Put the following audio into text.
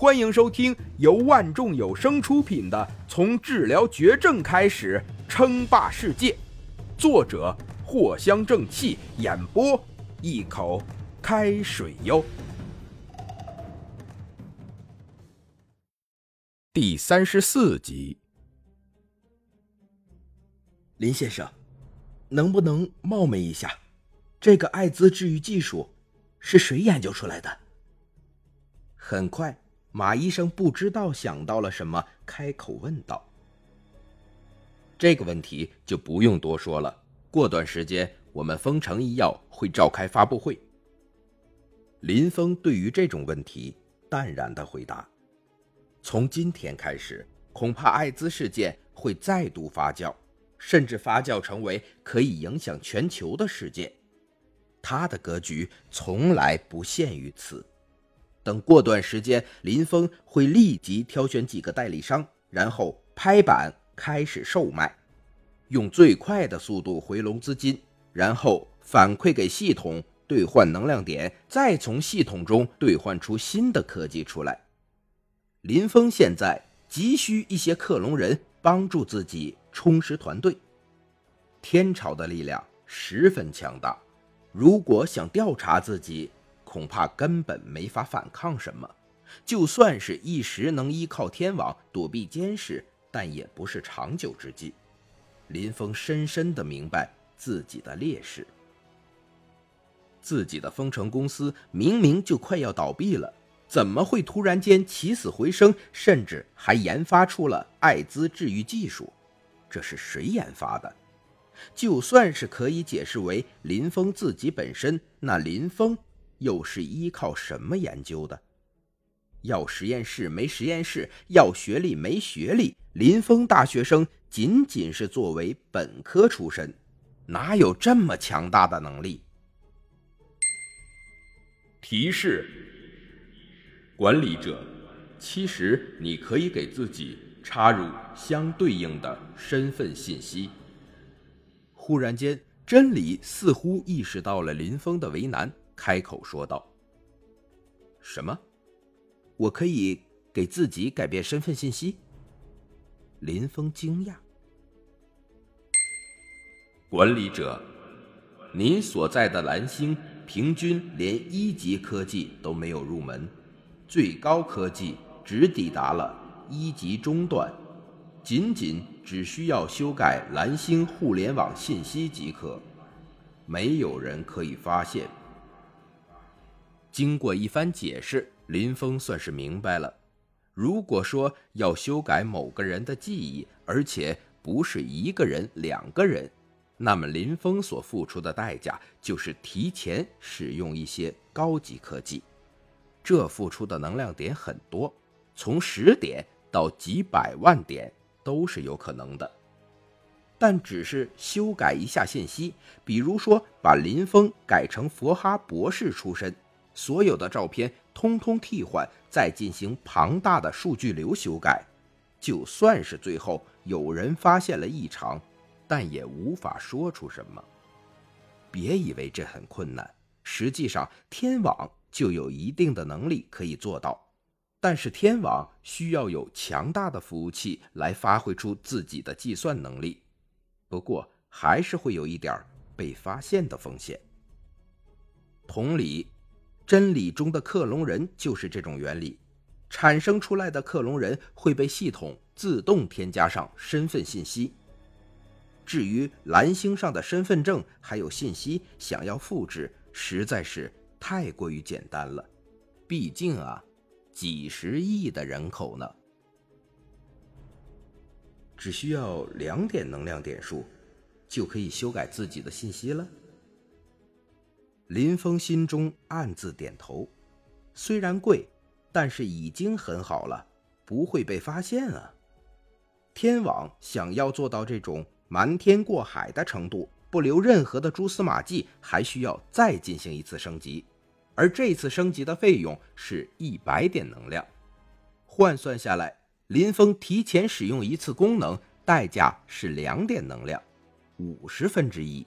欢迎收听由万众有声出品的《从治疗绝症开始称霸世界》，作者藿香正气，演播一口开水哟。第三十四集，林先生，能不能冒昧一下，这个艾滋治愈技术是谁研究出来的？很快。马医生不知道想到了什么，开口问道：“这个问题就不用多说了。过段时间，我们丰城医药会召开发布会。”林峰对于这种问题淡然的回答：“从今天开始，恐怕艾滋事件会再度发酵，甚至发酵成为可以影响全球的事件。他的格局从来不限于此。”等过段时间，林峰会立即挑选几个代理商，然后拍板开始售卖，用最快的速度回笼资金，然后反馈给系统兑换能量点，再从系统中兑换出新的科技出来。林峰现在急需一些克隆人帮助自己充实团队。天朝的力量十分强大，如果想调查自己。恐怕根本没法反抗什么，就算是一时能依靠天网躲避监视，但也不是长久之计。林峰深深的明白自己的劣势，自己的丰城公司明明就快要倒闭了，怎么会突然间起死回生，甚至还研发出了艾滋治愈技术？这是谁研发的？就算是可以解释为林峰自己本身，那林峰。又是依靠什么研究的？要实验室没实验室，要学历没学历。林峰大学生仅仅是作为本科出身，哪有这么强大的能力？提示：管理者，其实你可以给自己插入相对应的身份信息。忽然间，真理似乎意识到了林峰的为难。开口说道：“什么？我可以给自己改变身份信息？”林峰惊讶。管理者，您所在的蓝星平均连一级科技都没有入门，最高科技只抵达了一级中段，仅仅只需要修改蓝星互联网信息即可，没有人可以发现。经过一番解释，林峰算是明白了。如果说要修改某个人的记忆，而且不是一个人、两个人，那么林峰所付出的代价就是提前使用一些高级科技。这付出的能量点很多，从十点到几百万点都是有可能的。但只是修改一下信息，比如说把林峰改成佛哈博士出身。所有的照片通通替换，再进行庞大的数据流修改，就算是最后有人发现了异常，但也无法说出什么。别以为这很困难，实际上天网就有一定的能力可以做到，但是天网需要有强大的服务器来发挥出自己的计算能力，不过还是会有一点被发现的风险。同理。真理中的克隆人就是这种原理，产生出来的克隆人会被系统自动添加上身份信息。至于蓝星上的身份证还有信息，想要复制实在是太过于简单了。毕竟啊，几十亿的人口呢，只需要两点能量点数，就可以修改自己的信息了。林峰心中暗自点头，虽然贵，但是已经很好了，不会被发现啊。天网想要做到这种瞒天过海的程度，不留任何的蛛丝马迹，还需要再进行一次升级，而这次升级的费用是一百点能量，换算下来，林峰提前使用一次功能，代价是两点能量，五十分之一。